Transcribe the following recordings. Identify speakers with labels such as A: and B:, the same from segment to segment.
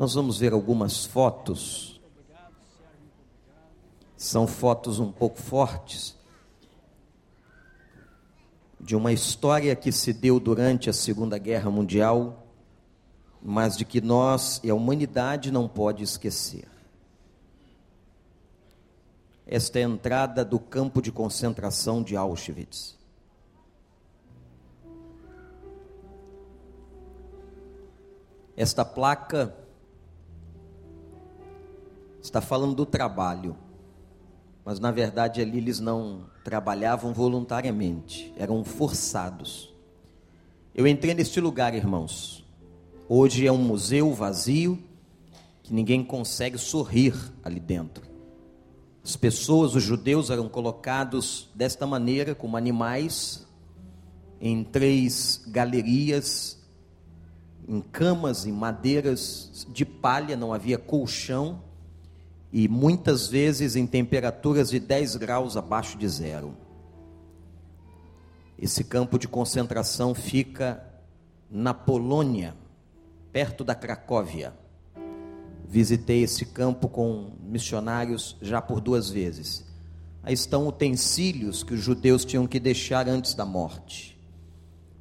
A: Nós vamos ver algumas fotos. São fotos um pouco fortes de uma história que se deu durante a Segunda Guerra Mundial, mas de que nós e a humanidade não pode esquecer. Esta é a entrada do campo de concentração de Auschwitz. Esta placa está falando do trabalho, mas na verdade ali eles não trabalhavam voluntariamente, eram forçados. Eu entrei neste lugar, irmãos. Hoje é um museu vazio que ninguém consegue sorrir ali dentro. As pessoas, os judeus, eram colocados desta maneira, como animais, em três galerias, em camas, em madeiras de palha, não havia colchão e muitas vezes em temperaturas de 10 graus abaixo de zero. Esse campo de concentração fica na Polônia, perto da Cracóvia. Visitei esse campo com missionários já por duas vezes. Aí estão utensílios que os judeus tinham que deixar antes da morte.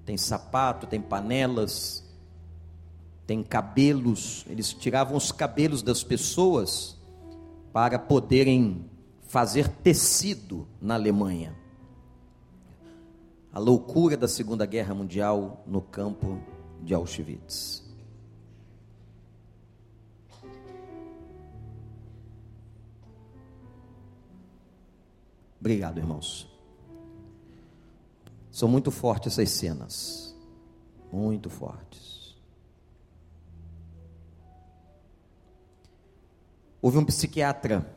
A: Tem sapato, tem panelas, tem cabelos. Eles tiravam os cabelos das pessoas para poderem fazer tecido na Alemanha. A loucura da Segunda Guerra Mundial no campo de Auschwitz. Obrigado, irmãos. São muito fortes essas cenas. Muito fortes. Houve um psiquiatra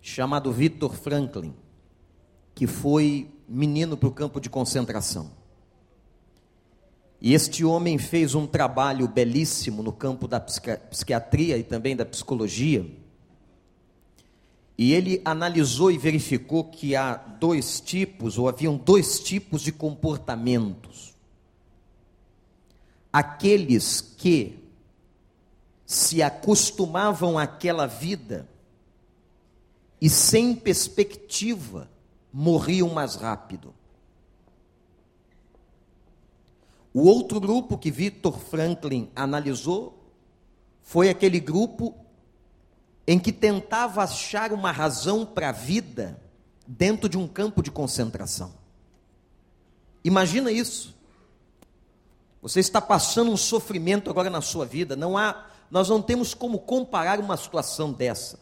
A: chamado Victor Franklin, que foi menino para o campo de concentração. E este homem fez um trabalho belíssimo no campo da psiquiatria e também da psicologia. E ele analisou e verificou que há dois tipos, ou haviam dois tipos de comportamentos. Aqueles que se acostumavam àquela vida e sem perspectiva morriam mais rápido. O outro grupo que Victor Franklin analisou foi aquele grupo em que tentava achar uma razão para a vida dentro de um campo de concentração. Imagina isso. Você está passando um sofrimento agora na sua vida, não há nós não temos como comparar uma situação dessa,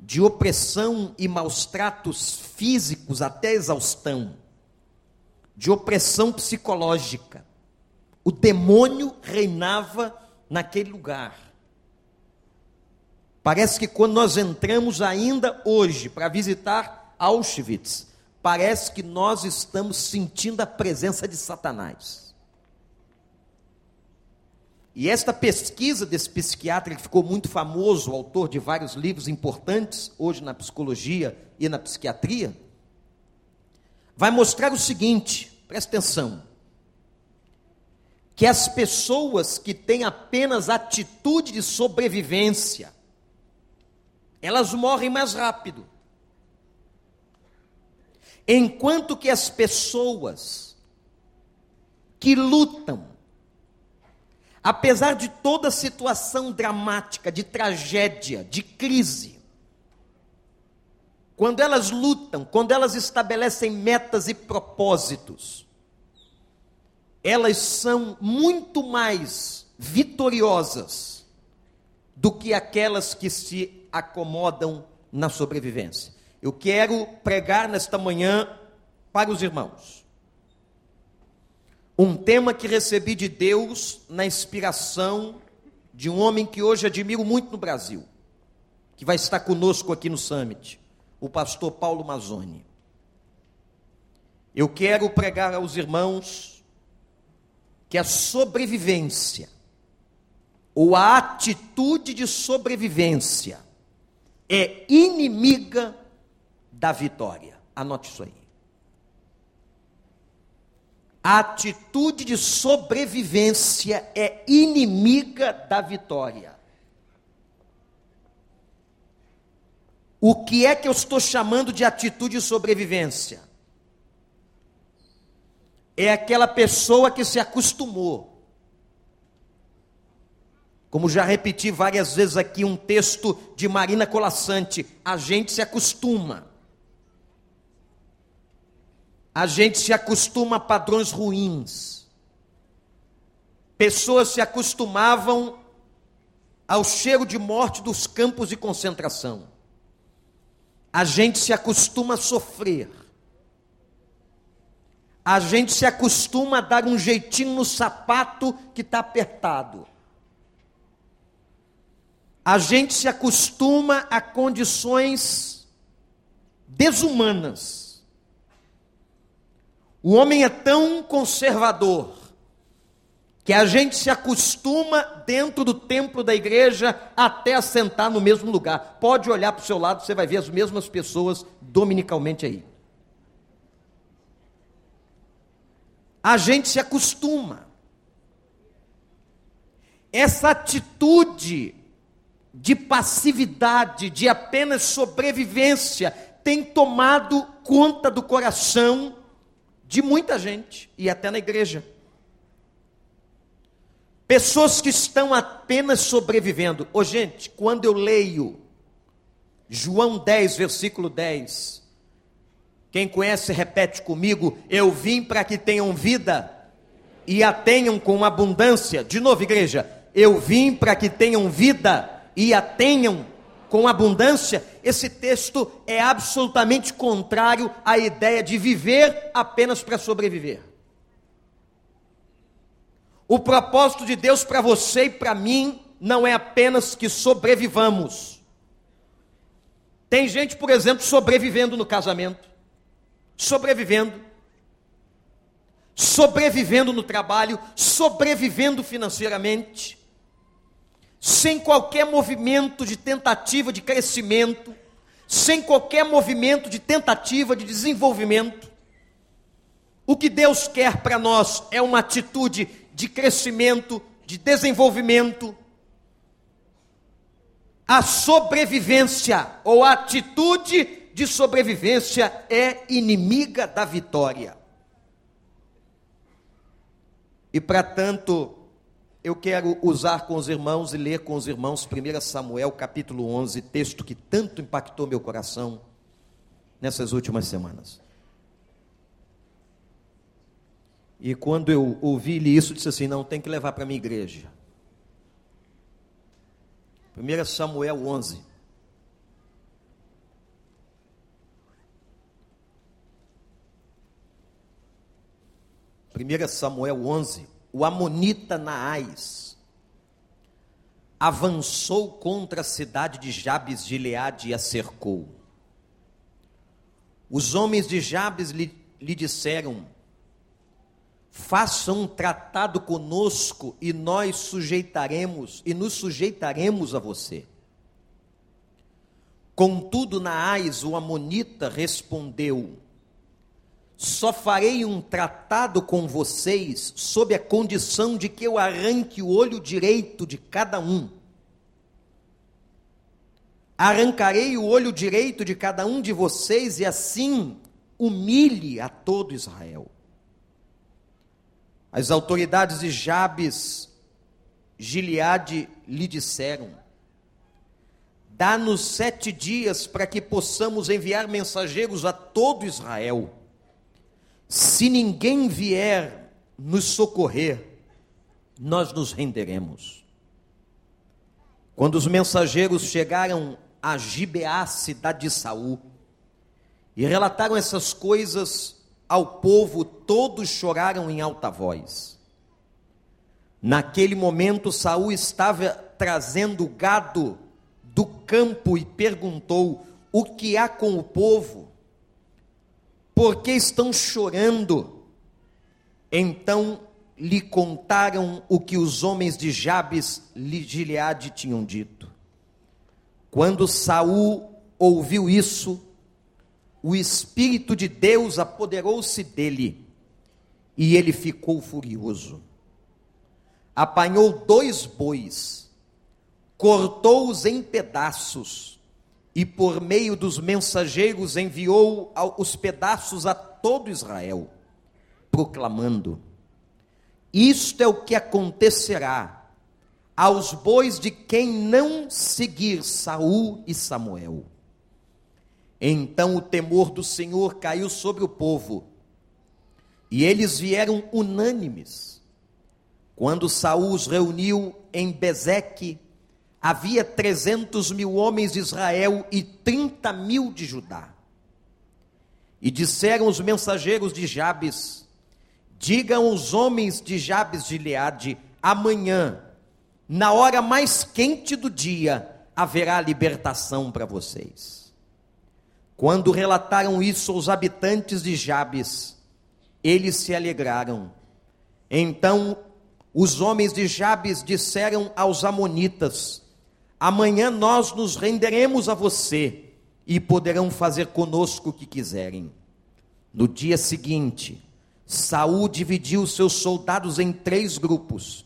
A: de opressão e maus tratos físicos até exaustão, de opressão psicológica. O demônio reinava naquele lugar. Parece que quando nós entramos ainda hoje para visitar Auschwitz, parece que nós estamos sentindo a presença de Satanás. E esta pesquisa desse psiquiatra, que ficou muito famoso, autor de vários livros importantes, hoje na psicologia e na psiquiatria, vai mostrar o seguinte: presta atenção. Que as pessoas que têm apenas atitude de sobrevivência, elas morrem mais rápido. Enquanto que as pessoas que lutam, apesar de toda situação dramática, de tragédia, de crise, quando elas lutam, quando elas estabelecem metas e propósitos, elas são muito mais vitoriosas do que aquelas que se acomodam na sobrevivência. Eu quero pregar nesta manhã para os irmãos um tema que recebi de Deus na inspiração de um homem que hoje admiro muito no Brasil, que vai estar conosco aqui no Summit, o pastor Paulo Mazzoni. Eu quero pregar aos irmãos que a sobrevivência, ou a atitude de sobrevivência, é inimiga da vitória. Anote isso aí. A atitude de sobrevivência é inimiga da vitória. O que é que eu estou chamando de atitude de sobrevivência? É aquela pessoa que se acostumou. Como já repeti várias vezes aqui um texto de Marina Colassante, a gente se acostuma. A gente se acostuma a padrões ruins. Pessoas se acostumavam ao cheiro de morte dos campos de concentração a gente se acostuma a sofrer. A gente se acostuma a dar um jeitinho no sapato que está apertado. A gente se acostuma a condições desumanas. O homem é tão conservador que a gente se acostuma dentro do templo da igreja até assentar no mesmo lugar. Pode olhar para o seu lado, você vai ver as mesmas pessoas dominicalmente aí. A gente se acostuma. Essa atitude de passividade, de apenas sobrevivência, tem tomado conta do coração de muita gente e até na igreja. Pessoas que estão apenas sobrevivendo. Ô, oh, gente, quando eu leio João 10, versículo 10, quem conhece, repete comigo: Eu vim para que tenham vida e a tenham com abundância. De novo, igreja, eu vim para que tenham vida e a tenham com abundância. Esse texto é absolutamente contrário à ideia de viver apenas para sobreviver. O propósito de Deus para você e para mim não é apenas que sobrevivamos. Tem gente, por exemplo, sobrevivendo no casamento, sobrevivendo, sobrevivendo no trabalho, sobrevivendo financeiramente, sem qualquer movimento de tentativa de crescimento, sem qualquer movimento de tentativa de desenvolvimento. O que Deus quer para nós é uma atitude de crescimento, de desenvolvimento. A sobrevivência ou a atitude de sobrevivência é inimiga da vitória. E para tanto, eu quero usar com os irmãos e ler com os irmãos 1 Samuel capítulo 11, texto que tanto impactou meu coração nessas últimas semanas. E quando eu ouvi isso, disse assim: não, tem que levar para a minha igreja. 1 Samuel 11. Primeira Samuel 11, o amonita Naás avançou contra a cidade de Jabes de Gileade e a cercou. Os homens de Jabes lhe, lhe disseram: faça um tratado conosco e nós sujeitaremos e nos sujeitaremos a você. Contudo, Naás, o amonita, respondeu: Só farei um tratado com vocês sob a condição de que eu arranque o olho direito de cada um. Arrancarei o olho direito de cada um de vocês e assim humilhe a todo Israel. As autoridades de Jabes, Gileade, lhe disseram: Dá-nos sete dias para que possamos enviar mensageiros a todo Israel. Se ninguém vier nos socorrer, nós nos renderemos. Quando os mensageiros chegaram a Gibeá, cidade de Saul, e relataram essas coisas ao povo, todos choraram em alta voz. Naquele momento, Saul estava trazendo gado do campo e perguntou: O que há com o povo? Por que estão chorando? Então lhe contaram o que os homens de Jabes de Gileade tinham dito. Quando Saul ouviu isso, o Espírito de Deus apoderou-se dele E ele ficou furioso. Apanhou dois bois, cortou-os em pedaços e, por meio dos mensageiros, enviou os pedaços a todo Israel, proclamando: Isto é o que acontecerá aos bois de quem não seguir Saul e Samuel. Então o temor do Senhor caiu sobre o povo, e eles vieram unânimes. Quando Saul os reuniu em Bezeque, havia trezentos mil homens de Israel e trinta mil de Judá. E disseram os mensageiros de Jabes: Digam os homens de Jabes de Leade: amanhã, na hora mais quente do dia, haverá libertação para vocês. Quando relataram isso aos habitantes de Jabes, eles se alegraram. Então os homens de Jabes disseram aos amonitas: Amanhã nós nos renderemos a você e poderão fazer conosco o que quiserem. No dia seguinte, Saul dividiu seus soldados em três grupos.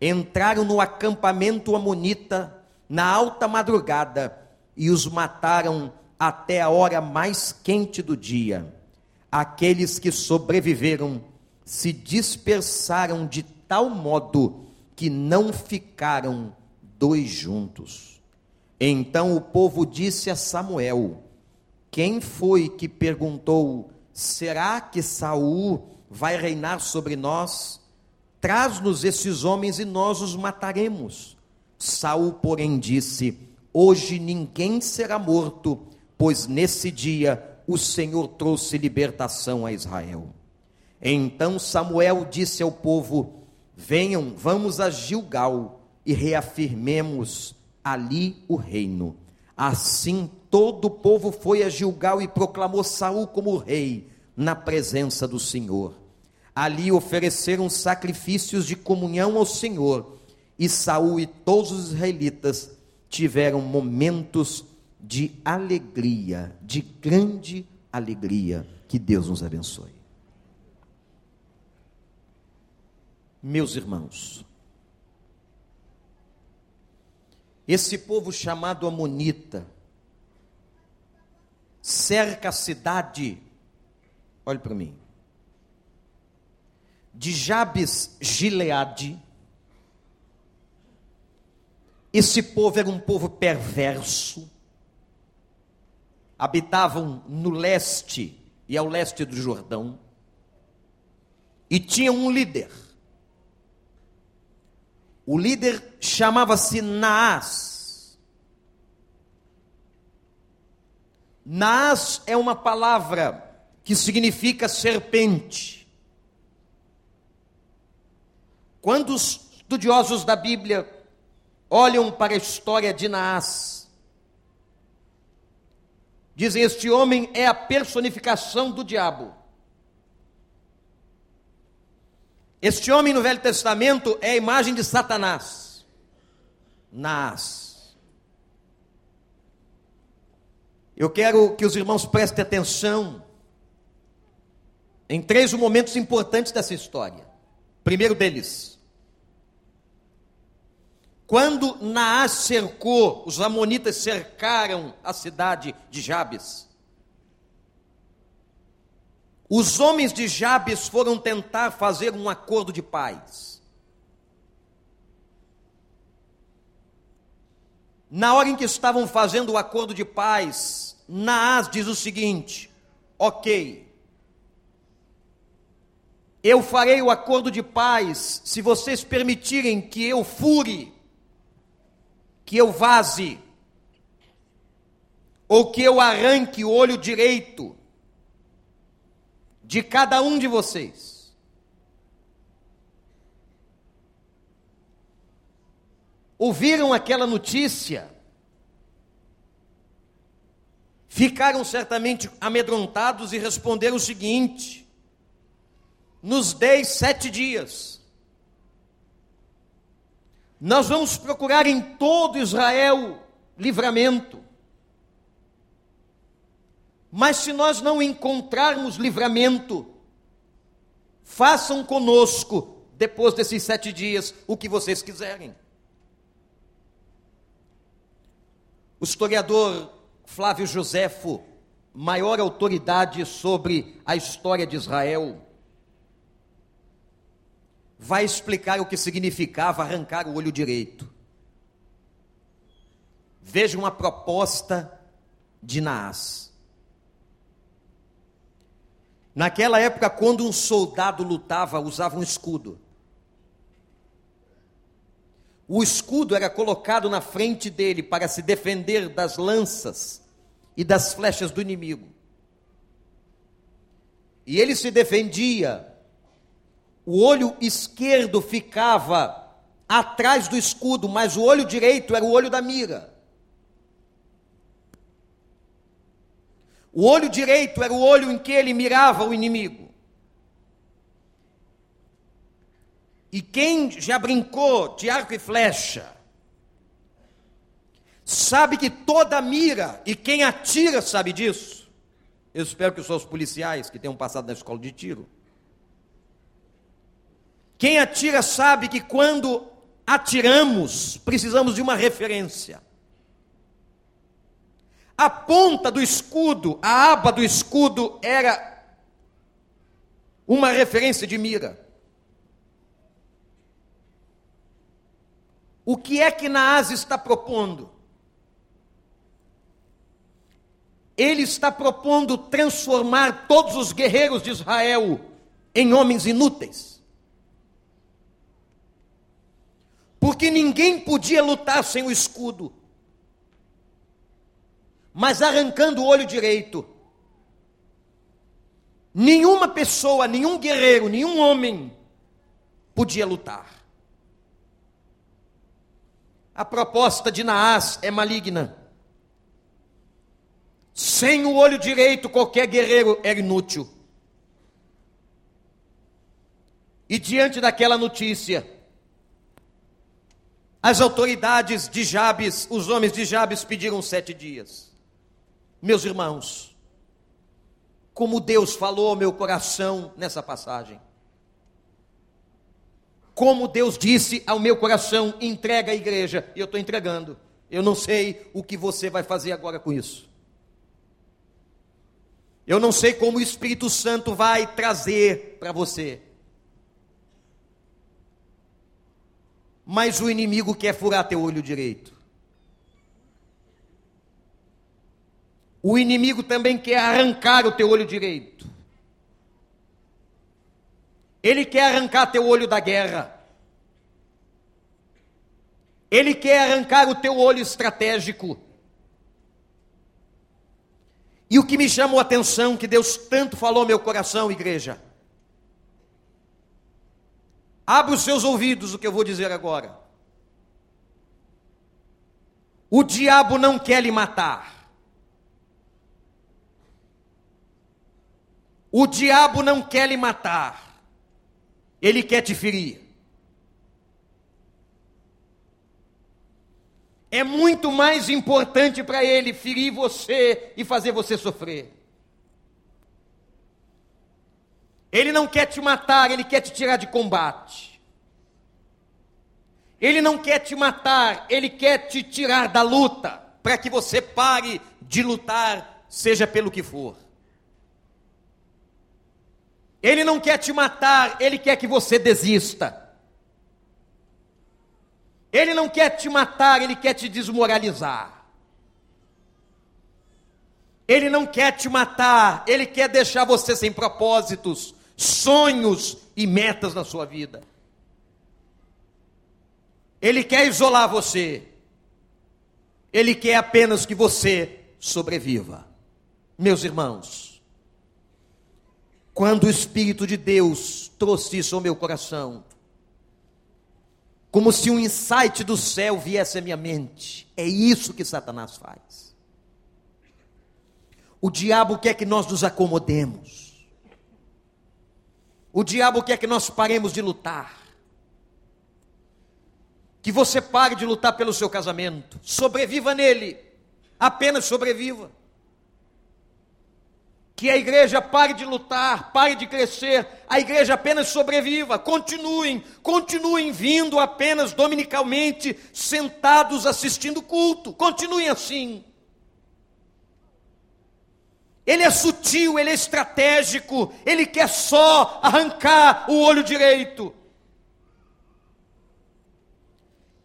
A: Entraram no acampamento amonita na alta madrugada e os mataram até a hora mais quente do dia. Aqueles que sobreviveram se dispersaram de tal modo que não ficaram dois juntos. Então o povo disse a Samuel: Quem foi que perguntou: Será que Saul vai reinar sobre nós? Traz-nos esses homens e nós os mataremos. Saul, porém, disse: Hoje ninguém será morto, pois nesse dia o Senhor trouxe libertação a Israel. Então Samuel disse ao povo: Venham, vamos a Gilgal e reafirmemos ali o reino. Assim todo o povo foi a Gilgal e proclamou Saul como rei na presença do Senhor. Ali ofereceram sacrifícios de comunhão ao Senhor, e Saul e todos os israelitas tiveram momentos de alegria, de grande alegria. Que Deus nos abençoe. Meus irmãos, Esse povo chamado Amonita. Cerca a cidade, olhe para mim, de Jabes Gileade. Esse povo era um povo perverso, habitavam no leste e ao leste do Jordão, e tinham um líder o líder chamava-se Naás. Naás é uma palavra que significa serpente. Quando os estudiosos da Bíblia olham para a história de Naás, dizem: Este homem é a personificação do diabo. Este homem no Velho Testamento é a imagem de Satanás. Nas. Eu quero que os irmãos prestem atenção em três momentos importantes dessa história. Primeiro deles, quando Naás cercou, os amonitas cercaram a cidade de Jabes. Os homens de Jabes foram tentar fazer um acordo de paz. Na hora em que estavam fazendo o acordo de paz, Naás diz o seguinte: Ok, eu farei o acordo de paz se vocês permitirem que eu fure, que eu vaze, ou que eu arranque o olho direito de cada um de vocês. Ouviram aquela notícia, ficaram certamente amedrontados e responderam o seguinte: nos dei sete dias. Nós vamos procurar em todo Israel livramento. Mas se nós não encontrarmos livramento, Façam conosco, depois desses sete dias, o que vocês quiserem. O historiador Flávio Joséfo, maior autoridade sobre a história de Israel, vai explicar o que significava arrancar o olho direito. Veja uma proposta de Naás. Naquela época, quando um soldado lutava, usava um escudo. O escudo era colocado na frente dele para se defender das lanças e das flechas do inimigo. E ele se defendia, o olho esquerdo ficava atrás do escudo, mas o olho direito era o olho da mira. O olho direito era o olho em que ele mirava o inimigo. E quem já brincou de arco e flecha, sabe que toda mira, e quem atira sabe disso. Eu espero que os seus policiais que tenham passado na escola de tiro. Quem atira sabe que quando atiramos, precisamos de uma referência. A ponta do escudo, a aba do escudo era uma referência de mira. O que é que Naás está propondo? Ele está propondo transformar todos os guerreiros de Israel em homens inúteis. Porque ninguém podia lutar sem o escudo mas arrancando o olho direito. Nenhuma pessoa, nenhum guerreiro, nenhum homem podia lutar. A proposta de Naás é maligna. Sem o olho direito, qualquer guerreiro era inútil. E diante daquela notícia, as autoridades de Jabes, os homens de Jabes pediram sete dias. Meus irmãos, como Deus falou ao meu coração nessa passagem. Como Deus disse ao meu coração, entrega a igreja, e eu estou entregando. Eu não sei o que você vai fazer agora com isso. Eu não sei como o Espírito Santo vai trazer para você. Mas o inimigo quer furar teu olho direito. O inimigo também quer arrancar o teu olho direito. Ele quer arrancar teu olho da guerra. Ele quer arrancar o teu olho estratégico. E o que me chamou a atenção, que Deus tanto falou ao meu coração, igreja. Abra os seus ouvidos o que eu vou dizer agora. O diabo não quer lhe matar. O diabo não quer lhe matar, ele quer te ferir. É muito mais importante para ele ferir você e fazer você sofrer. Ele não quer te matar, ele quer te tirar de combate. Ele não quer te matar, ele quer te tirar da luta, para que você pare de lutar, seja pelo que for. Ele não quer te matar, ele quer que você desista. Ele não quer te matar, ele quer te desmoralizar. Ele não quer te matar, ele quer deixar você sem propósitos, sonhos e metas na sua vida. Ele quer isolar você. Ele quer apenas que você sobreviva. Meus irmãos, quando o Espírito de Deus trouxe isso ao meu coração, como se um insight do céu viesse à minha mente. É isso que Satanás faz. O diabo quer que nós nos acomodemos. O diabo quer que nós paremos de lutar. Que você pare de lutar pelo seu casamento. Sobreviva nele. Apenas sobreviva. Que a igreja pare de lutar, pare de crescer, a igreja apenas sobreviva, continuem, continuem vindo apenas dominicalmente, sentados assistindo culto, continuem assim. Ele é sutil, ele é estratégico, ele quer só arrancar o olho direito.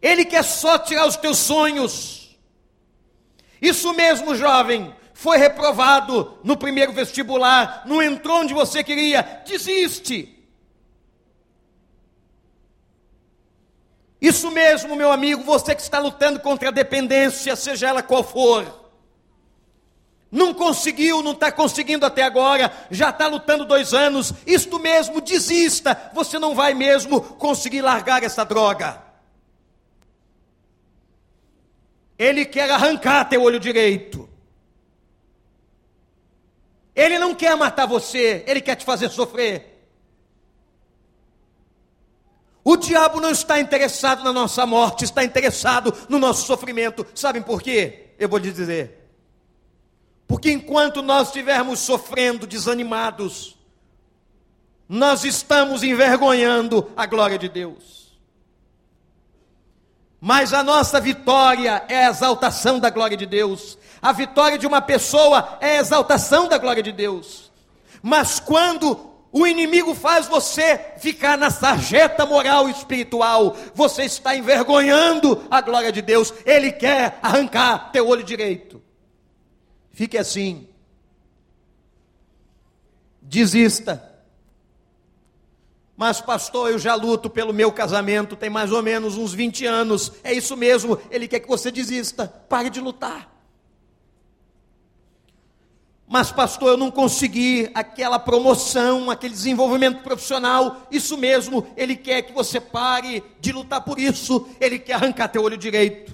A: Ele quer só tirar os teus sonhos. Isso mesmo, jovem foi reprovado no primeiro vestibular, não entrou onde você queria, desiste. Isso mesmo, meu amigo, você que está lutando contra a dependência, seja ela qual for. Não conseguiu, não está conseguindo até agora, já está lutando dois anos, isto mesmo, desista, você não vai mesmo conseguir largar essa droga. Ele quer arrancar teu olho direito. Ele não quer matar você, ele quer te fazer sofrer. O diabo não está interessado na nossa morte, está interessado no nosso sofrimento. Sabem por quê? Eu vou lhe dizer. Porque enquanto nós estivermos sofrendo, desanimados, nós estamos envergonhando a glória de Deus. Mas a nossa vitória é a exaltação da glória de Deus. A vitória de uma pessoa é a exaltação da glória de Deus. Mas quando o inimigo faz você ficar na sarjeta moral e espiritual, você está envergonhando a glória de Deus. Ele quer arrancar teu olho direito. Fique assim. Desista. Mas, pastor, eu já luto pelo meu casamento, tem mais ou menos uns 20 anos. É isso mesmo, ele quer que você desista. Pare de lutar. Mas, pastor, eu não consegui aquela promoção, aquele desenvolvimento profissional. Isso mesmo, ele quer que você pare de lutar por isso. Ele quer arrancar teu olho direito.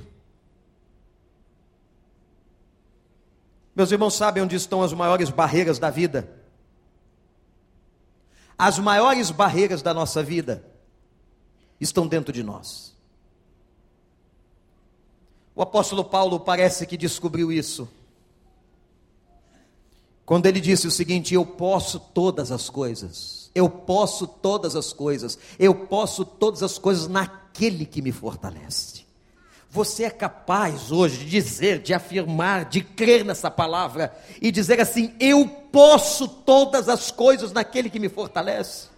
A: Meus irmãos sabem onde estão as maiores barreiras da vida? As maiores barreiras da nossa vida estão dentro de nós. O apóstolo Paulo parece que descobriu isso quando ele disse o seguinte: Eu posso todas as coisas, eu posso todas as coisas, eu posso todas as coisas naquele que me fortalece. Você é capaz hoje de dizer, de afirmar, de crer nessa palavra e dizer assim: Eu posso todas as coisas naquele que me fortalece.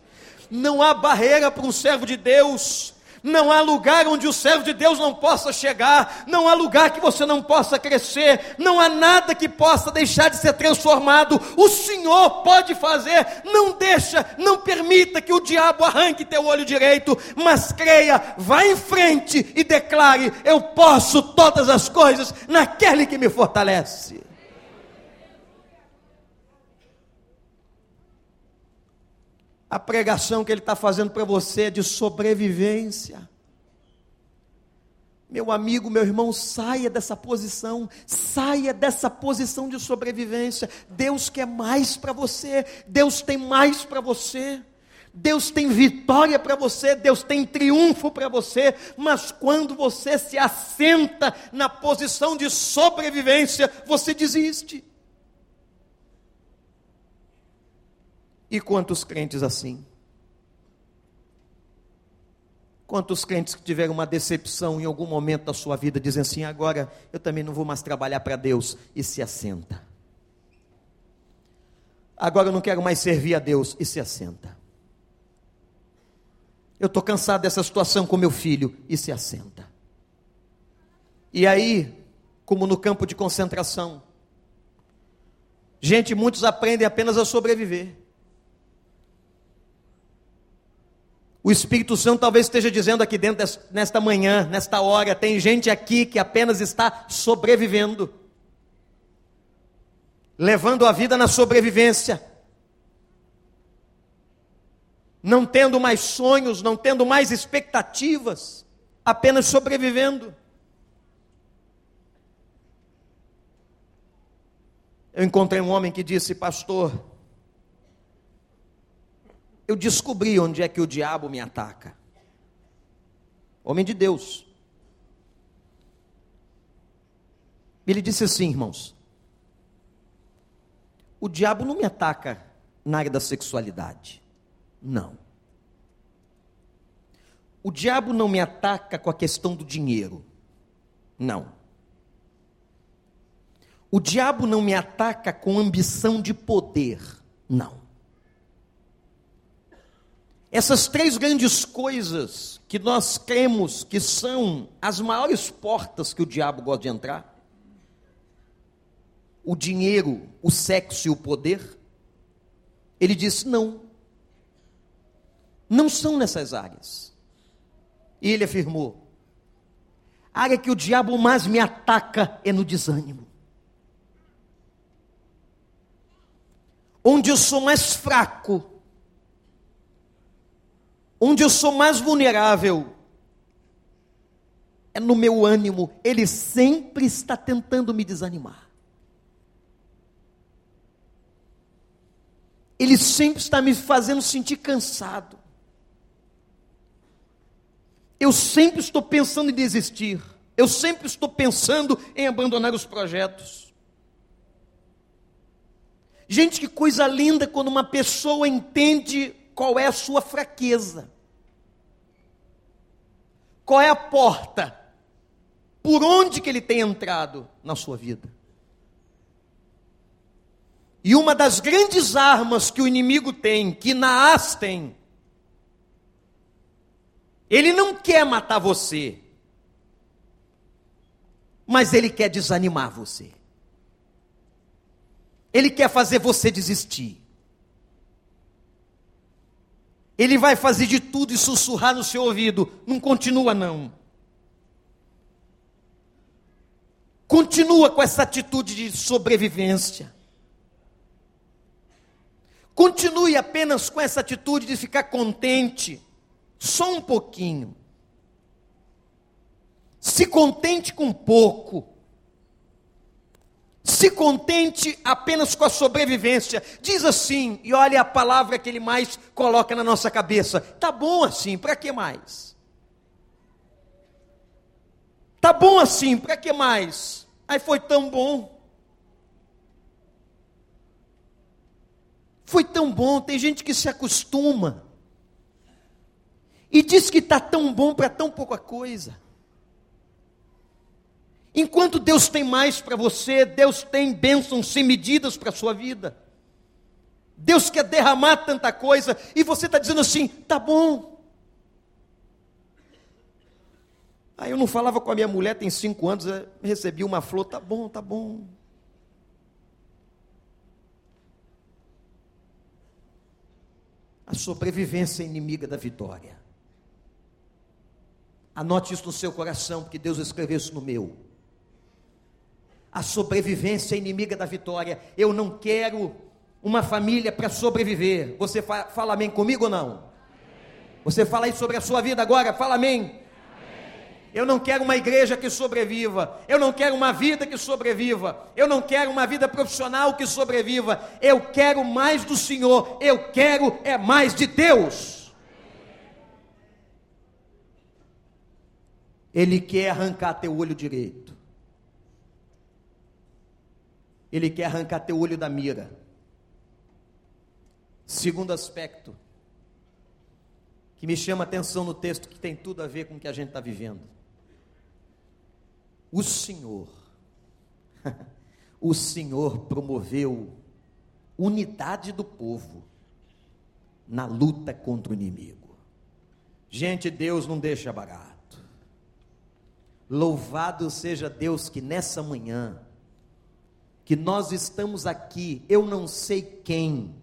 A: Não há barreira para um servo de Deus não há lugar onde o servo de Deus não possa chegar, não há lugar que você não possa crescer, não há nada que possa deixar de ser transformado. O Senhor pode fazer, não deixa, não permita que o diabo arranque teu olho direito, mas creia, vá em frente e declare: Eu posso todas as coisas naquele que me fortalece. A pregação que ele está fazendo para você é de sobrevivência. Meu amigo, meu irmão, saia dessa posição, saia dessa posição de sobrevivência. Deus quer mais para você, Deus tem mais para você. Deus tem vitória para você, Deus tem triunfo para você, mas quando você se assenta na posição de sobrevivência, você desiste. E quantos crentes assim? Quantos crentes que tiveram uma decepção em algum momento da sua vida dizem assim: agora eu também não vou mais trabalhar para Deus e se assenta. Agora eu não quero mais servir a Deus e se assenta. Eu estou cansado dessa situação com meu filho e se assenta. E aí, como no campo de concentração, gente, muitos aprendem apenas a sobreviver. O Espírito Santo talvez esteja dizendo aqui dentro, nesta manhã, nesta hora, tem gente aqui que apenas está sobrevivendo, levando a vida na sobrevivência, não tendo mais sonhos, não tendo mais expectativas, apenas sobrevivendo. Eu encontrei um homem que disse, pastor, eu descobri onde é que o diabo me ataca. Homem de Deus. Ele disse assim, irmãos: o diabo não me ataca na área da sexualidade. Não. O diabo não me ataca com a questão do dinheiro. Não. O diabo não me ataca com ambição de poder. Não. Essas três grandes coisas que nós cremos que são as maiores portas que o diabo gosta de entrar: o dinheiro, o sexo e o poder. Ele disse: não. Não são nessas áreas. E ele afirmou: a área que o diabo mais me ataca é no desânimo. Onde eu sou mais fraco, onde eu sou mais vulnerável, é no meu ânimo. Ele sempre está tentando me desanimar. Ele sempre está me fazendo sentir cansado. Eu sempre estou pensando em desistir. Eu sempre estou pensando em abandonar os projetos. Gente, que coisa linda quando uma pessoa entende qual é a sua fraqueza. Qual é a porta? Por onde que ele tem entrado na sua vida? E uma das grandes armas que o inimigo tem, que Naás tem, ele não quer matar você, mas ele quer desanimar você. Ele quer fazer você desistir. Ele vai fazer de tudo e sussurrar no seu ouvido: não continua, não. Continua com essa atitude de sobrevivência. Continue apenas com essa atitude de ficar contente só um pouquinho. Se contente com pouco. Se contente apenas com a sobrevivência. Diz assim, e olha a palavra que ele mais coloca na nossa cabeça. Tá bom assim, para que mais? Tá bom assim, para que mais? Aí foi tão bom. Foi tão bom, tem gente que se acostuma. E diz que está tão bom para tão pouca coisa. Enquanto Deus tem mais para você, Deus tem bênçãos sem medidas para a sua vida. Deus quer derramar tanta coisa e você está dizendo assim: tá bom. Aí eu não falava com a minha mulher tem cinco anos, recebi uma flor, tá bom, tá bom. A sobrevivência é inimiga da vitória. Anote isso no seu coração, porque Deus escreveu isso no meu. A sobrevivência é inimiga da vitória. Eu não quero uma família para sobreviver. Você fa fala amém comigo ou não? Você fala aí sobre a sua vida agora? Fala amém. Eu não quero uma igreja que sobreviva. Eu não quero uma vida que sobreviva. Eu não quero uma vida profissional que sobreviva. Eu quero mais do Senhor. Eu quero é mais de Deus. Ele quer arrancar teu olho direito. Ele quer arrancar teu olho da mira. Segundo aspecto, que me chama atenção no texto, que tem tudo a ver com o que a gente está vivendo. O Senhor, o Senhor promoveu unidade do povo na luta contra o inimigo. Gente, Deus não deixa barato. Louvado seja Deus que nessa manhã, que nós estamos aqui, eu não sei quem,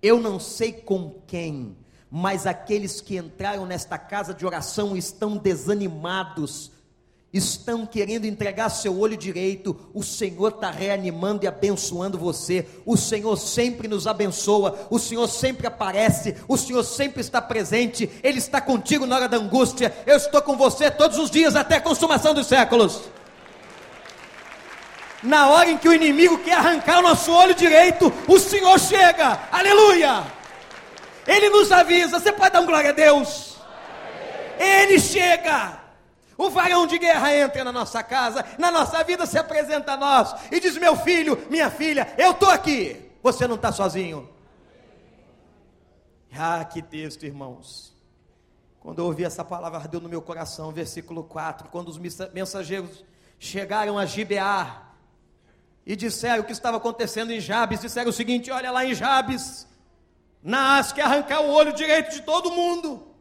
A: eu não sei com quem, mas aqueles que entraram nesta casa de oração estão desanimados, estão querendo entregar seu olho direito, o Senhor está reanimando e abençoando você. O Senhor sempre nos abençoa, o Senhor sempre aparece, o Senhor sempre está presente, Ele está contigo na hora da angústia. Eu estou com você todos os dias até a consumação dos séculos. Na hora em que o inimigo quer arrancar o nosso olho direito, o Senhor chega, aleluia! Ele nos avisa, você pode dar um glória a Deus? Ele chega. O varão de guerra entra na nossa casa, na nossa vida se apresenta a nós e diz: Meu filho, minha filha, eu estou aqui. Você não está sozinho. Ah, que texto, irmãos. Quando eu ouvi essa palavra, ardeu no meu coração, versículo 4. Quando os mensageiros chegaram a Gibear e disseram o que estava acontecendo em Jabes, disseram o seguinte: Olha lá em Jabes, Naas quer arrancar o olho direito de todo mundo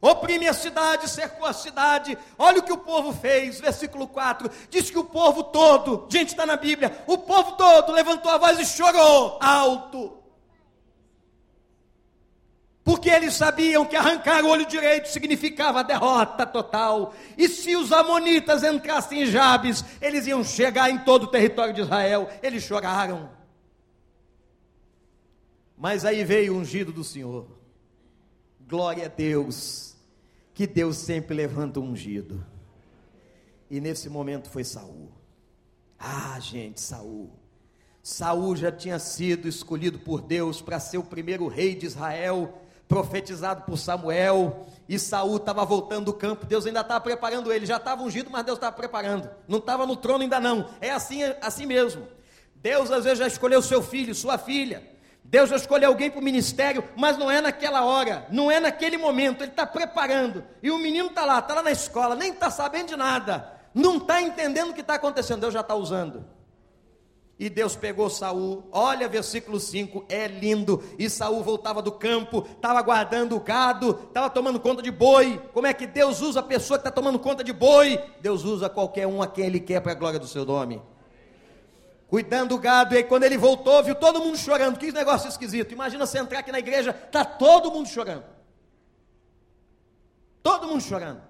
A: oprime a cidade, cercou a cidade. Olha o que o povo fez, versículo 4. Diz que o povo todo, gente está na Bíblia, o povo todo levantou a voz e chorou alto. Porque eles sabiam que arrancar o olho direito significava derrota total. E se os amonitas entrassem em Jabes, eles iam chegar em todo o território de Israel. Eles choraram. Mas aí veio o ungido do Senhor. Glória a Deus que Deus sempre levanta um ungido. E nesse momento foi Saul. Ah, gente, Saul. Saul já tinha sido escolhido por Deus para ser o primeiro rei de Israel, profetizado por Samuel, e Saul estava voltando do campo, Deus ainda estava preparando ele, já estava ungido, mas Deus estava preparando. Não estava no trono ainda não. É assim, assim mesmo. Deus às vezes já escolheu seu filho, sua filha. Deus vai escolher alguém para o ministério, mas não é naquela hora, não é naquele momento, Ele está preparando. E o menino está lá, está lá na escola, nem está sabendo de nada, não está entendendo o que está acontecendo, Deus já está usando. E Deus pegou Saul, olha versículo 5, é lindo. E Saul voltava do campo, estava guardando o gado, estava tomando conta de boi. Como é que Deus usa a pessoa que está tomando conta de boi? Deus usa qualquer um a quem Ele quer para a glória do seu nome cuidando do gado, e aí quando ele voltou, viu todo mundo chorando. Que negócio esquisito. Imagina você entrar aqui na igreja, tá todo mundo chorando. Todo mundo chorando.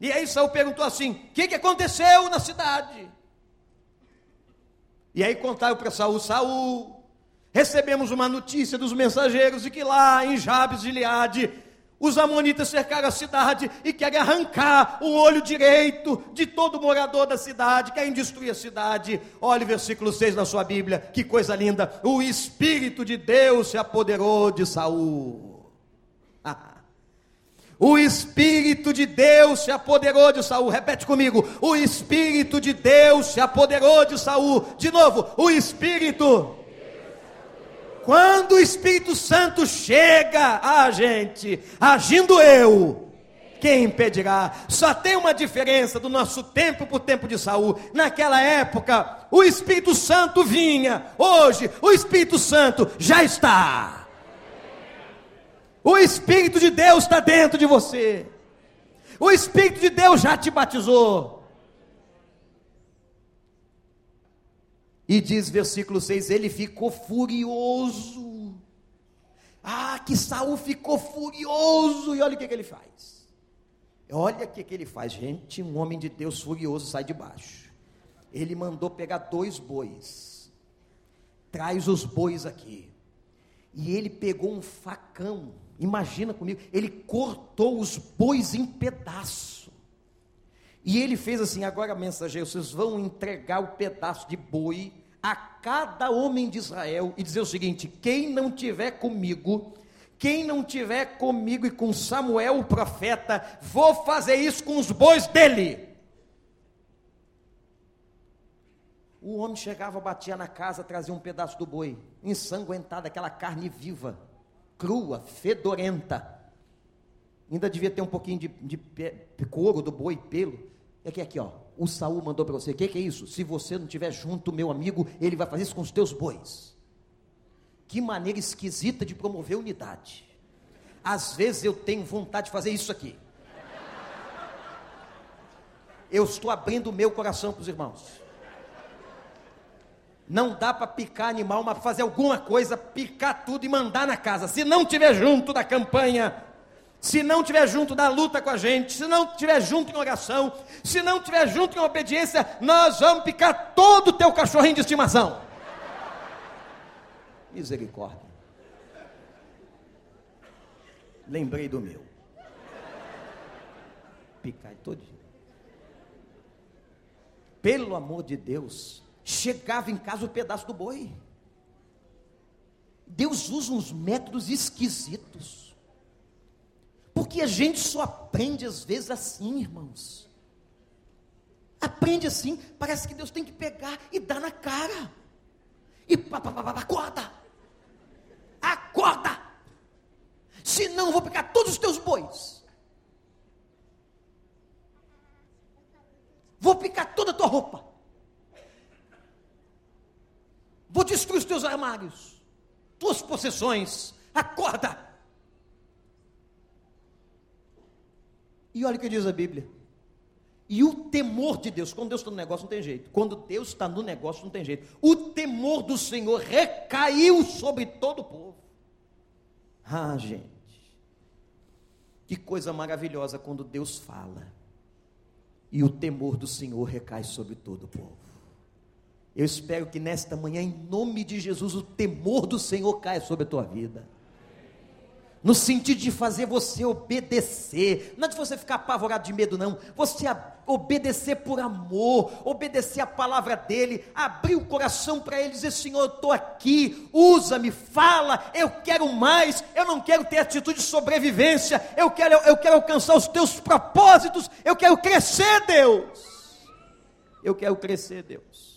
A: E aí Saul perguntou assim: o que, que aconteceu na cidade? E aí contaram para Saul, Saul, recebemos uma notícia dos mensageiros de que lá em Jabes de Gileade os amonitas cercaram a cidade e querem arrancar o olho direito de todo morador da cidade, querem destruir a cidade. Olha o versículo 6 na sua Bíblia, que coisa linda. O Espírito de Deus se apoderou de Saul. O Espírito de Deus se apoderou de Saul. Repete comigo. O Espírito de Deus se apoderou de Saul. De novo, o Espírito quando o Espírito Santo chega a gente, agindo eu, quem impedirá? Só tem uma diferença do nosso tempo para o tempo de Saul. Naquela época, o Espírito Santo vinha. Hoje, o Espírito Santo já está. O Espírito de Deus está dentro de você. O Espírito de Deus já te batizou. E diz versículo 6: ele ficou furioso. Ah, que Saul ficou furioso. E olha o que, que ele faz. Olha o que, que ele faz, gente. Um homem de Deus furioso sai de baixo. Ele mandou pegar dois bois. Traz os bois aqui. E ele pegou um facão. Imagina comigo. Ele cortou os bois em pedaço. E ele fez assim: agora, mensageiro, vocês vão entregar o pedaço de boi a cada homem de Israel e dizer o seguinte: quem não tiver comigo, quem não tiver comigo e com Samuel o profeta, vou fazer isso com os bois dele. O homem chegava, batia na casa, trazia um pedaço do boi, ensanguentado, aquela carne viva, crua, fedorenta. Ainda devia ter um pouquinho de, de, de couro do boi, pelo. É que aqui, ó, o Saul mandou para você. O que, que é isso? Se você não estiver junto, meu amigo, ele vai fazer isso com os teus bois. Que maneira esquisita de promover unidade. Às vezes eu tenho vontade de fazer isso aqui. Eu estou abrindo o meu coração para os irmãos. Não dá para picar animal, mas fazer alguma coisa, picar tudo e mandar na casa. Se não tiver junto da campanha, se não estiver junto da luta com a gente, se não estiver junto em oração, se não estiver junto em obediência, nós vamos picar todo o teu cachorrinho de estimação. Misericórdia. Lembrei do meu. Picar todinho. Pelo amor de Deus, chegava em casa o pedaço do boi. Deus usa uns métodos esquisitos. Porque a gente só aprende às vezes assim, irmãos. Aprende assim, parece que Deus tem que pegar e dar na cara. E pá, pá, pá, pá, acorda! Acorda! Senão eu vou pegar todos os teus bois. Vou picar toda a tua roupa. Vou destruir os teus armários, tuas possessões. Acorda! E olha o que diz a Bíblia. E o temor de Deus, quando Deus está no negócio, não tem jeito. Quando Deus está no negócio, não tem jeito. O temor do Senhor recaiu sobre todo o povo. Ah, gente. Que coisa maravilhosa quando Deus fala. E o temor do Senhor recai sobre todo o povo. Eu espero que nesta manhã, em nome de Jesus, o temor do Senhor caia sobre a tua vida. No sentido de fazer você obedecer, não é de você ficar apavorado de medo, não, você obedecer por amor, obedecer a palavra dele, abrir o coração para ele, dizer: Senhor, eu estou aqui, usa-me, fala, eu quero mais, eu não quero ter atitude de sobrevivência, eu quero, eu quero alcançar os teus propósitos, eu quero crescer, Deus, eu quero crescer, Deus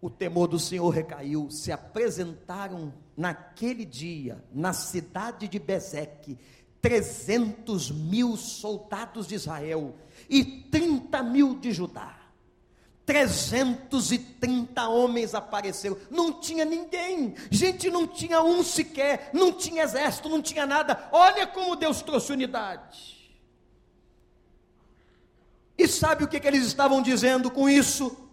A: o temor do Senhor recaiu, se apresentaram naquele dia, na cidade de Bezeque, 300 mil soldados de Israel e 30 mil de Judá. 330 homens apareceram, não tinha ninguém, gente, não tinha um sequer, não tinha exército, não tinha nada. Olha como Deus trouxe unidade. E sabe o que, que eles estavam dizendo com isso?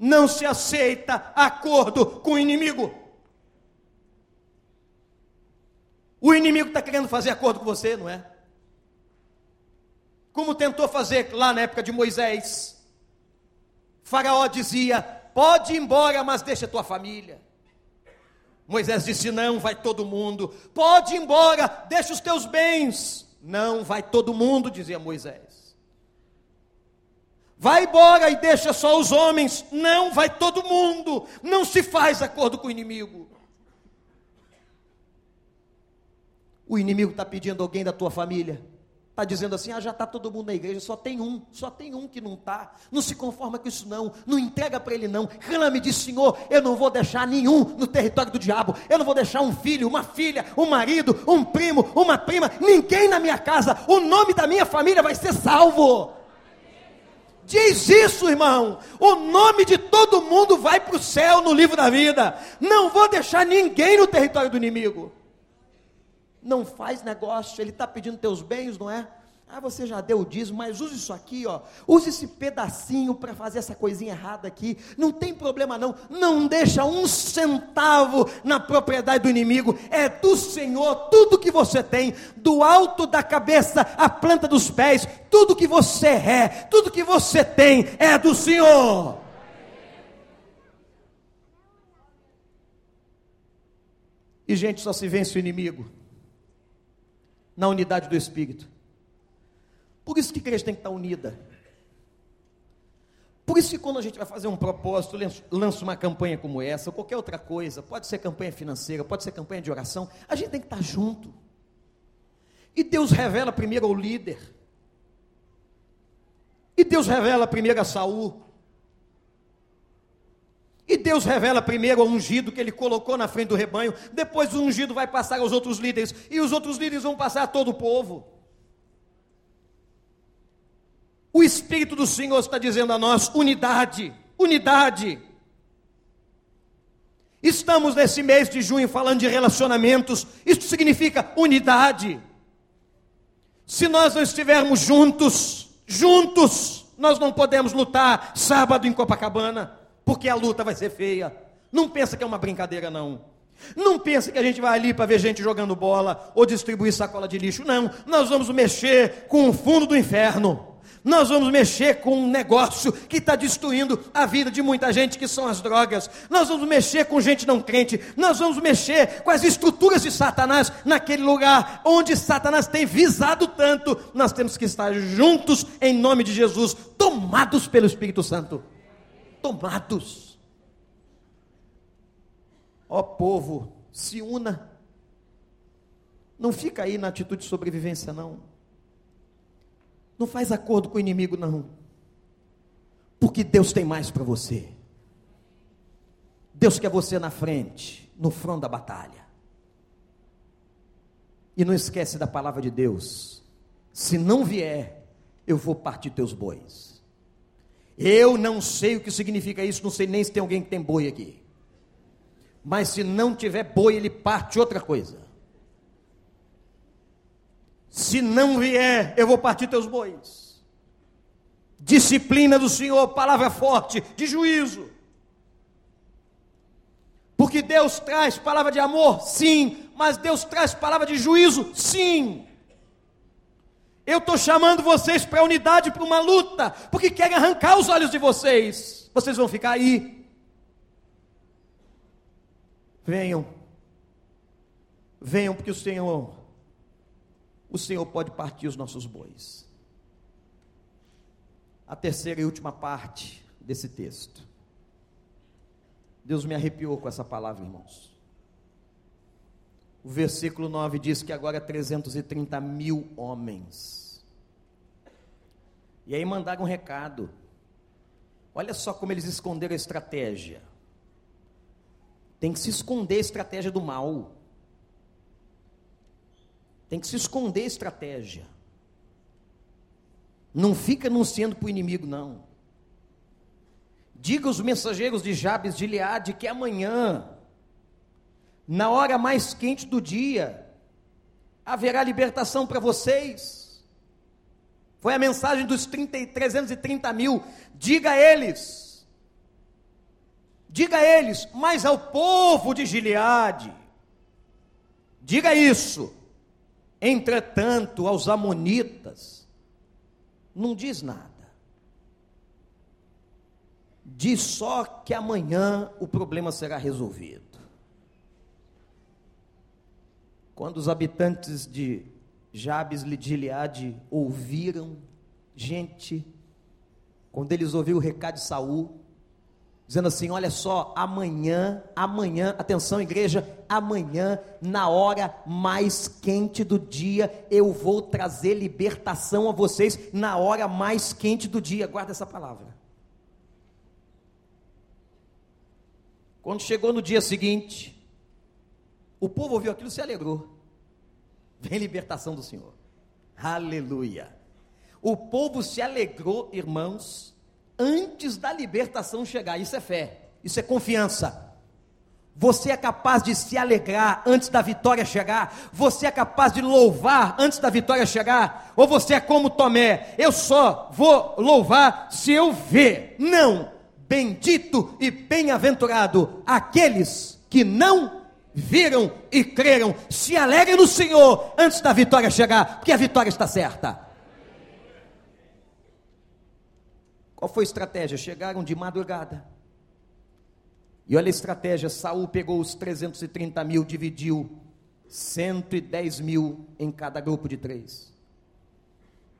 A: Não se aceita acordo com o inimigo. O inimigo está querendo fazer acordo com você, não é? Como tentou fazer lá na época de Moisés. Faraó dizia: pode ir embora, mas deixa a tua família. Moisés disse: não, vai todo mundo. Pode ir embora, deixa os teus bens. Não, vai todo mundo, dizia Moisés. Vai embora e deixa só os homens. Não, vai todo mundo. Não se faz acordo com o inimigo. O inimigo está pedindo alguém da tua família. Está dizendo assim: ah, já está todo mundo na igreja, só tem um, só tem um que não está. Não se conforma com isso, não. Não entrega para ele, não. Clame de Senhor: eu não vou deixar nenhum no território do diabo. Eu não vou deixar um filho, uma filha, um marido, um primo, uma prima, ninguém na minha casa. O nome da minha família vai ser salvo. Diz isso, irmão. O nome de todo mundo vai para o céu no livro da vida. Não vou deixar ninguém no território do inimigo. Não faz negócio, ele está pedindo teus bens, não é? Ah, você já deu o dízimo, mas use isso aqui, ó. Use esse pedacinho para fazer essa coisinha errada aqui. Não tem problema não. Não deixa um centavo na propriedade do inimigo. É do Senhor tudo que você tem, do alto da cabeça à planta dos pés, tudo que você é, tudo que você tem é do Senhor. E gente, só se vence o inimigo na unidade do espírito. Por isso que a igreja tem que estar unida. Por isso que quando a gente vai fazer um propósito, lança uma campanha como essa, ou qualquer outra coisa, pode ser campanha financeira, pode ser campanha de oração, a gente tem que estar junto. E Deus revela primeiro ao líder. E Deus revela primeiro a Saul. E Deus revela primeiro ao ungido que ele colocou na frente do rebanho, depois o ungido vai passar aos outros líderes, e os outros líderes vão passar a todo o povo. O Espírito do Senhor está dizendo a nós: unidade, unidade. Estamos nesse mês de junho falando de relacionamentos, isso significa unidade. Se nós não estivermos juntos, juntos, nós não podemos lutar sábado em Copacabana, porque a luta vai ser feia. Não pensa que é uma brincadeira, não. Não pensa que a gente vai ali para ver gente jogando bola ou distribuir sacola de lixo. Não, nós vamos mexer com o fundo do inferno. Nós vamos mexer com um negócio que está destruindo a vida de muita gente, que são as drogas. Nós vamos mexer com gente não crente. Nós vamos mexer com as estruturas de Satanás naquele lugar onde Satanás tem visado tanto. Nós temos que estar juntos em nome de Jesus, tomados pelo Espírito Santo. Tomados. Ó povo, se una. Não fica aí na atitude de sobrevivência, não. Não faz acordo com o inimigo, não. Porque Deus tem mais para você. Deus quer você na frente, no front da batalha. E não esquece da palavra de Deus. Se não vier, eu vou partir teus bois. Eu não sei o que significa isso, não sei nem se tem alguém que tem boi aqui. Mas se não tiver boi, ele parte outra coisa. Se não vier, eu vou partir teus bois. Disciplina do Senhor, palavra forte, de juízo. Porque Deus traz palavra de amor, sim, mas Deus traz palavra de juízo, sim. Eu estou chamando vocês para unidade, para uma luta, porque querem arrancar os olhos de vocês. Vocês vão ficar aí. Venham, venham, porque o Senhor, o Senhor pode partir os nossos bois. A terceira e última parte desse texto. Deus me arrepiou com essa palavra, irmãos. O versículo 9 diz que agora 330 mil homens. E aí mandaram um recado. Olha só como eles esconderam a estratégia. Tem que se esconder a estratégia do mal. Tem que se esconder estratégia. Não fica anunciando para o inimigo, não. Diga aos mensageiros de Jabes de Liade que amanhã, na hora mais quente do dia, haverá libertação para vocês. Foi a mensagem dos 30, 330 mil. Diga a eles, diga a eles, mas ao povo de Gileade, diga isso. Entretanto, aos Amonitas, não diz nada. Diz só que amanhã o problema será resolvido. Quando os habitantes de Jabes de Gileade ouviram, gente, quando eles ouviram o recado de Saul, dizendo assim: olha só, amanhã, amanhã, atenção igreja, amanhã, na hora mais quente do dia, eu vou trazer libertação a vocês, na hora mais quente do dia, guarda essa palavra. Quando chegou no dia seguinte, o povo ouviu aquilo e se alegrou. Vem libertação do Senhor. Aleluia. O povo se alegrou, irmãos, antes da libertação chegar. Isso é fé, isso é confiança. Você é capaz de se alegrar antes da vitória chegar? Você é capaz de louvar antes da vitória chegar? Ou você é como Tomé? Eu só vou louvar se eu ver. Não! Bendito e bem-aventurado aqueles que não viram e creram. Se alegrem no Senhor antes da vitória chegar, porque a vitória está certa. Qual foi a estratégia? Chegaram de madrugada. E olha a estratégia: Saul pegou os 330 mil, dividiu 110 mil em cada grupo de três.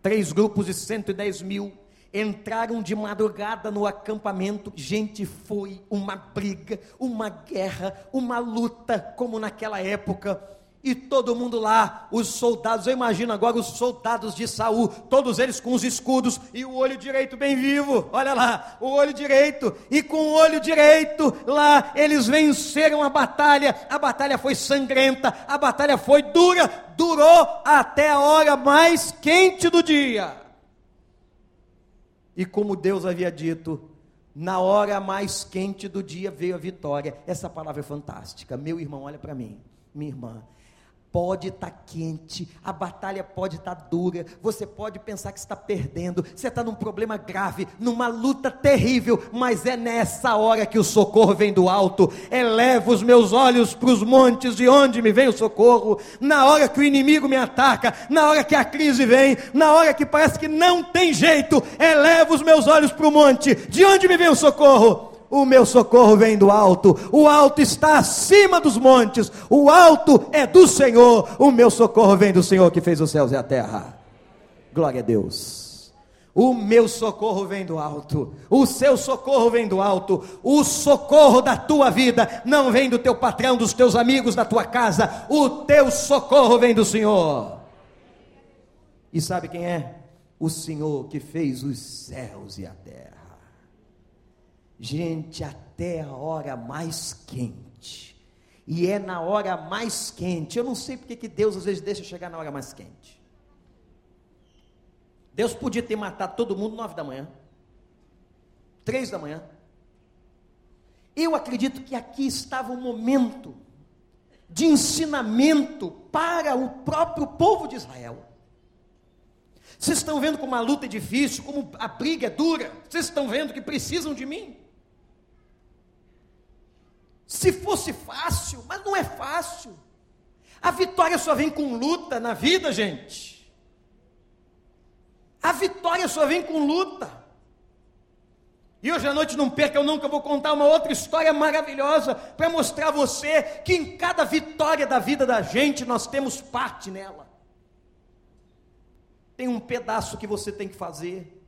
A: Três grupos de 110 mil entraram de madrugada no acampamento. Gente, foi uma briga, uma guerra, uma luta, como naquela época. E todo mundo lá, os soldados, eu imagino agora os soldados de Saul, todos eles com os escudos e o olho direito bem vivo. Olha lá, o olho direito. E com o olho direito lá, eles venceram a batalha. A batalha foi sangrenta, a batalha foi dura, durou até a hora mais quente do dia. E como Deus havia dito, na hora mais quente do dia veio a vitória. Essa palavra é fantástica. Meu irmão, olha para mim, minha irmã pode estar tá quente, a batalha pode estar tá dura, você pode pensar que está perdendo, você está num problema grave, numa luta terrível, mas é nessa hora que o socorro vem do alto. Eleva os meus olhos para os montes, de onde me vem o socorro? Na hora que o inimigo me ataca, na hora que a crise vem, na hora que parece que não tem jeito, eleva os meus olhos para o monte, de onde me vem o socorro? O meu socorro vem do alto, o alto está acima dos montes, o alto é do Senhor, o meu socorro vem do Senhor que fez os céus e a terra. Glória a Deus. O meu socorro vem do alto, o seu socorro vem do alto, o socorro da tua vida não vem do teu patrão, dos teus amigos, da tua casa, o teu socorro vem do Senhor. E sabe quem é? O Senhor que fez os céus e a terra. Gente, até a hora mais quente. E é na hora mais quente. Eu não sei porque que Deus às vezes deixa chegar na hora mais quente. Deus podia ter matado todo mundo nove da manhã, três da manhã. Eu acredito que aqui estava um momento de ensinamento para o próprio povo de Israel. Vocês estão vendo como a luta é difícil, como a briga é dura. Vocês estão vendo que precisam de mim. Se fosse fácil, mas não é fácil. A vitória só vem com luta na vida, gente. A vitória só vem com luta. E hoje à noite não perca, eu nunca vou contar uma outra história maravilhosa para mostrar a você que em cada vitória da vida da gente nós temos parte nela. Tem um pedaço que você tem que fazer.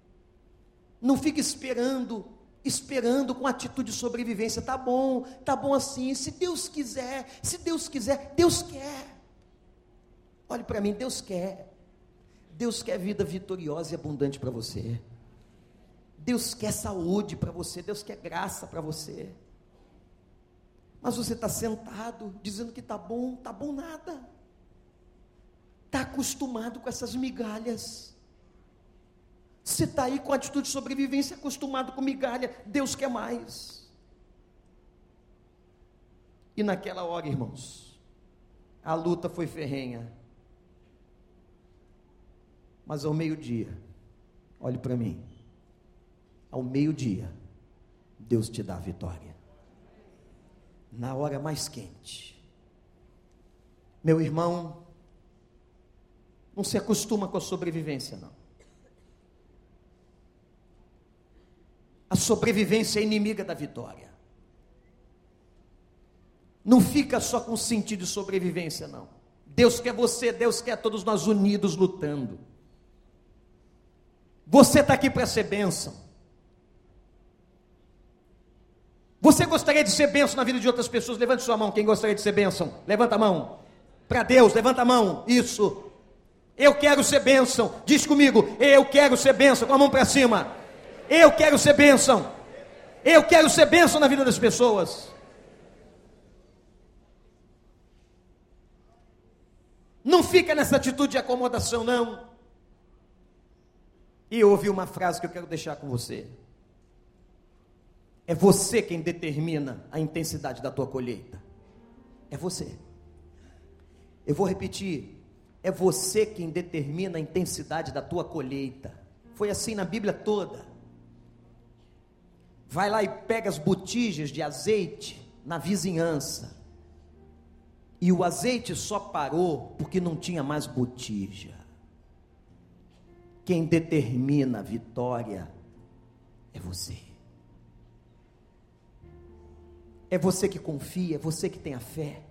A: Não fique esperando, esperando com atitude de sobrevivência. Tá bom, tá bom assim. Se Deus quiser, se Deus quiser, Deus quer. Olhe para mim, Deus quer. Deus quer vida vitoriosa e abundante para você. Deus quer saúde para você, Deus quer graça para você. Mas você está sentado, dizendo que está bom, está bom nada. Está acostumado com essas migalhas. Você está aí com atitude de sobrevivência, acostumado com migalha, Deus quer mais. E naquela hora, irmãos, a luta foi ferrenha. Mas ao meio-dia, olhe para mim ao meio-dia, Deus te dá a vitória. Na hora mais quente. Meu irmão, não se acostuma com a sobrevivência, não. A sobrevivência é inimiga da vitória. Não fica só com sentido de sobrevivência, não. Deus quer você, Deus quer todos nós unidos lutando. Você está aqui para ser bênção. Você gostaria de ser bênção na vida de outras pessoas? Levante sua mão, quem gostaria de ser bênção? Levanta a mão. Para Deus, levanta a mão. Isso. Eu quero ser bênção. Diz comigo, eu quero ser bênção. Com a mão para cima. Eu quero ser bênção. Eu quero ser bênção na vida das pessoas. Não fica nessa atitude de acomodação, não. E eu ouvi uma frase que eu quero deixar com você. É você quem determina a intensidade da tua colheita. É você. Eu vou repetir. É você quem determina a intensidade da tua colheita. Foi assim na Bíblia toda. Vai lá e pega as botijas de azeite na vizinhança. E o azeite só parou porque não tinha mais botija. Quem determina a vitória é você. É você que confia, é você que tem a fé.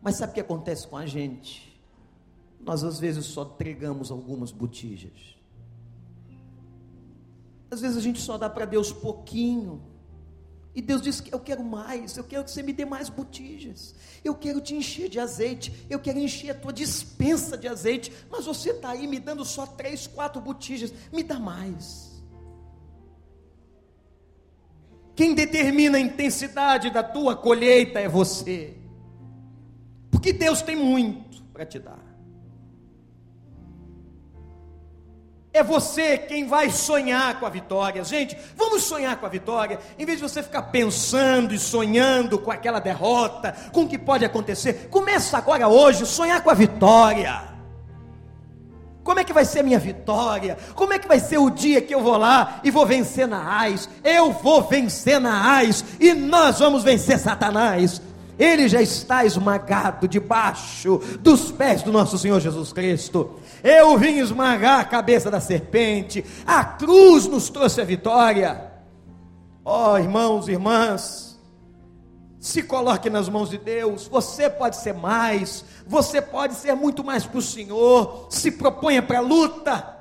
A: Mas sabe o que acontece com a gente? Nós às vezes só entregamos algumas botijas. Às vezes a gente só dá para Deus pouquinho. E Deus diz eu quero mais, eu quero que você me dê mais botijas. Eu quero te encher de azeite, eu quero encher a tua dispensa de azeite. Mas você está aí me dando só três, quatro botijas. Me dá mais. Quem determina a intensidade da tua colheita é você. Porque Deus tem muito para te dar. É você quem vai sonhar com a vitória. Gente, vamos sonhar com a vitória. Em vez de você ficar pensando e sonhando com aquela derrota, com o que pode acontecer, começa agora hoje sonhar com a vitória. Como é que vai ser a minha vitória? Como é que vai ser o dia que eu vou lá e vou vencer na AIS? Eu vou vencer na AIS e nós vamos vencer Satanás. Ele já está esmagado debaixo dos pés do nosso Senhor Jesus Cristo. Eu vim esmagar a cabeça da serpente. A cruz nos trouxe a vitória. Ó oh, irmãos e irmãs, se coloque nas mãos de Deus. Você pode ser mais, você pode ser muito mais para o Senhor. Se proponha para a luta.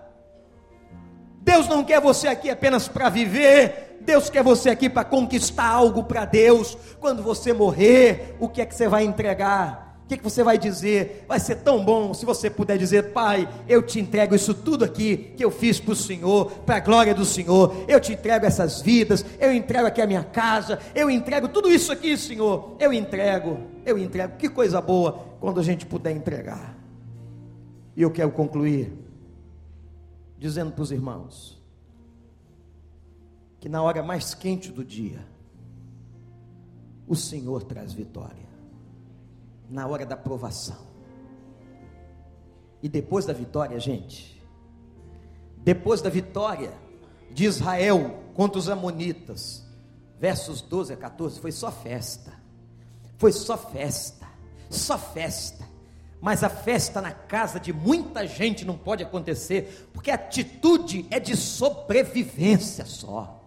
A: Deus não quer você aqui apenas para viver, Deus quer você aqui para conquistar algo para Deus. Quando você morrer, o que é que você vai entregar? O que, que você vai dizer? Vai ser tão bom se você puder dizer, Pai, eu te entrego isso tudo aqui que eu fiz para o Senhor, para a glória do Senhor. Eu te entrego essas vidas, eu entrego aqui a minha casa, eu entrego tudo isso aqui, Senhor. Eu entrego, eu entrego. Que coisa boa quando a gente puder entregar. E eu quero concluir dizendo para os irmãos que na hora mais quente do dia, o Senhor traz vitória na hora da provação. E depois da vitória, gente, depois da vitória de Israel contra os Amonitas, versos 12 a 14, foi só festa, foi só festa, só festa. Mas a festa na casa de muita gente não pode acontecer, porque a atitude é de sobrevivência só.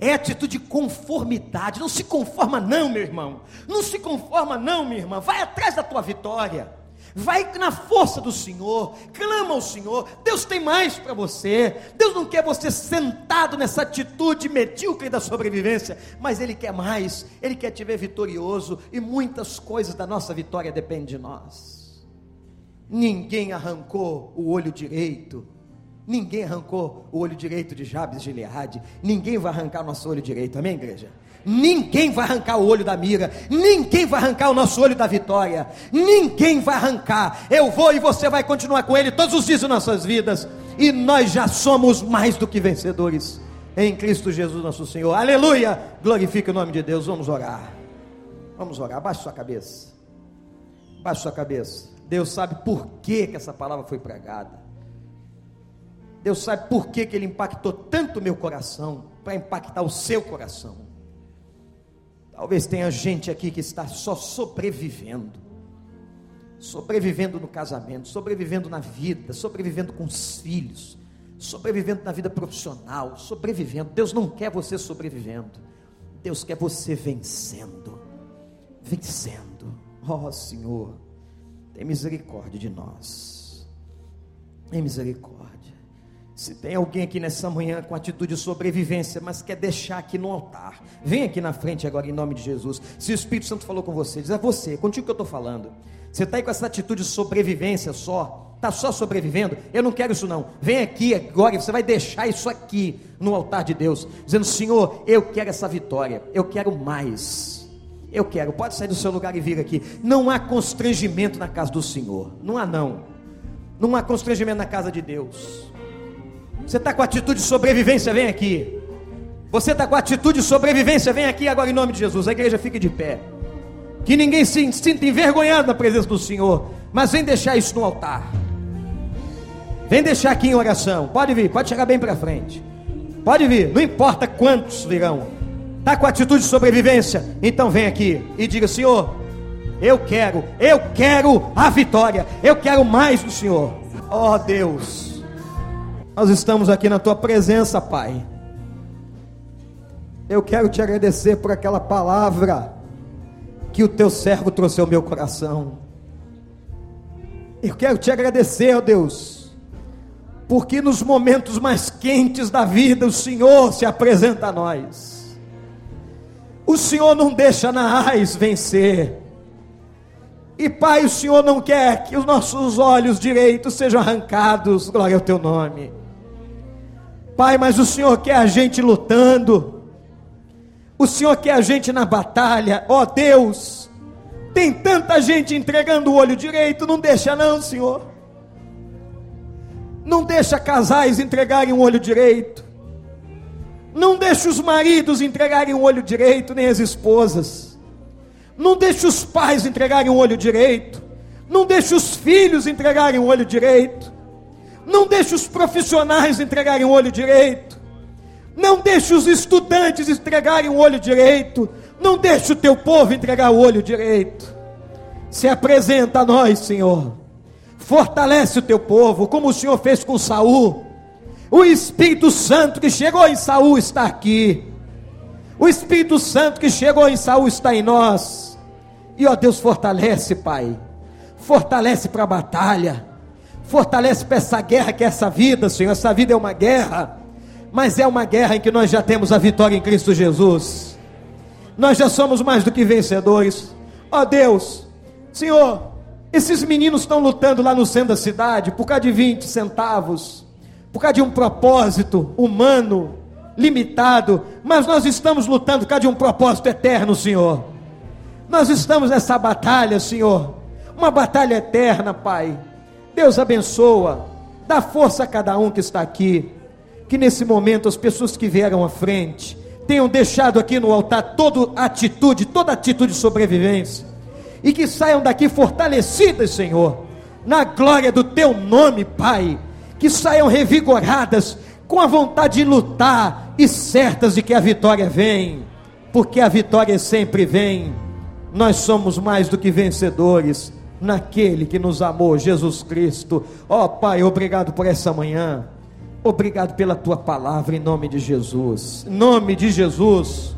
A: É atitude de conformidade. Não se conforma, não, meu irmão. Não se conforma, não, minha irmã. Vai atrás da tua vitória. Vai na força do Senhor, clama ao Senhor. Deus tem mais para você. Deus não quer você sentado nessa atitude medíocre da sobrevivência, mas Ele quer mais. Ele quer te ver vitorioso e muitas coisas da nossa vitória dependem de nós. Ninguém arrancou o olho direito Ninguém arrancou o olho direito de Jabes de Gileade. Ninguém vai arrancar o nosso olho direito. Amém, igreja? Ninguém vai arrancar o olho da mira. Ninguém vai arrancar o nosso olho da vitória. Ninguém vai arrancar. Eu vou e você vai continuar com ele todos os dias de nossas vidas. E nós já somos mais do que vencedores em Cristo Jesus, nosso Senhor. Aleluia! Glorifique o nome de Deus. Vamos orar. Vamos orar. Baixe sua cabeça. Baixe sua cabeça. Deus sabe por que, que essa palavra foi pregada. Deus sabe por que, que ele impactou tanto o meu coração, para impactar o seu coração. Talvez tenha gente aqui que está só sobrevivendo, sobrevivendo no casamento, sobrevivendo na vida, sobrevivendo com os filhos, sobrevivendo na vida profissional, sobrevivendo. Deus não quer você sobrevivendo, Deus quer você vencendo, vencendo. Oh, Senhor, tem misericórdia de nós, tem misericórdia. Se tem alguém aqui nessa manhã com atitude de sobrevivência, mas quer deixar aqui no altar, vem aqui na frente agora em nome de Jesus. Se o Espírito Santo falou com você, diz: É você, contigo que eu estou falando. Você está aí com essa atitude de sobrevivência só, está só sobrevivendo? Eu não quero isso não. Vem aqui agora e você vai deixar isso aqui no altar de Deus, dizendo: Senhor, eu quero essa vitória, eu quero mais. Eu quero, pode sair do seu lugar e vir aqui. Não há constrangimento na casa do Senhor, não há não. Não há constrangimento na casa de Deus. Você está com atitude de sobrevivência, vem aqui. Você está com atitude de sobrevivência, vem aqui agora em nome de Jesus. A igreja fique de pé. Que ninguém se sinta envergonhado na presença do Senhor. Mas vem deixar isso no altar. Vem deixar aqui em oração. Pode vir, pode chegar bem para frente. Pode vir, não importa quantos virão. Está com atitude de sobrevivência? Então vem aqui e diga: Senhor, eu quero, eu quero a vitória. Eu quero mais do Senhor. Oh, Deus. Nós estamos aqui na tua presença, Pai. Eu quero te agradecer por aquela palavra que o teu servo trouxe ao meu coração. Eu quero te agradecer, ó Deus, porque nos momentos mais quentes da vida o Senhor se apresenta a nós. O Senhor não deixa Naás vencer. E Pai, o Senhor não quer que os nossos olhos direitos sejam arrancados, glória ao teu nome. Pai, mas o Senhor quer a gente lutando, o Senhor quer a gente na batalha, ó oh, Deus, tem tanta gente entregando o olho direito, não deixa não, Senhor, não deixa casais entregarem o olho direito, não deixa os maridos entregarem o olho direito, nem as esposas, não deixa os pais entregarem o olho direito, não deixa os filhos entregarem o olho direito, não deixe os profissionais entregarem o olho direito. Não deixe os estudantes entregarem o olho direito. Não deixe o teu povo entregar o olho direito. Se apresenta a nós, Senhor. Fortalece o teu povo, como o Senhor fez com Saul. O Espírito Santo que chegou em Saul está aqui. O Espírito Santo que chegou em Saul está em nós. E ó Deus, fortalece, Pai. Fortalece para a batalha Fortalece para essa guerra que é essa vida, Senhor. Essa vida é uma guerra, mas é uma guerra em que nós já temos a vitória em Cristo Jesus. Nós já somos mais do que vencedores. Ó oh, Deus,
B: Senhor, esses meninos estão lutando lá no centro da cidade por causa de 20 centavos, por causa de um propósito humano, limitado, mas nós estamos lutando por causa de um propósito eterno, Senhor. Nós estamos nessa batalha, Senhor, uma batalha eterna, Pai. Deus abençoa, dá força a cada um que está aqui, que nesse momento as pessoas que vieram à frente tenham deixado aqui no altar toda atitude, toda atitude de sobrevivência e que saiam daqui fortalecidas, Senhor, na glória do Teu nome, Pai. Que saiam revigoradas, com a vontade de lutar e certas de que a vitória vem, porque a vitória sempre vem. Nós somos mais do que vencedores naquele que nos amou, Jesus Cristo. Ó oh, Pai, obrigado por essa manhã. Obrigado pela tua palavra em nome de Jesus. Em nome de Jesus.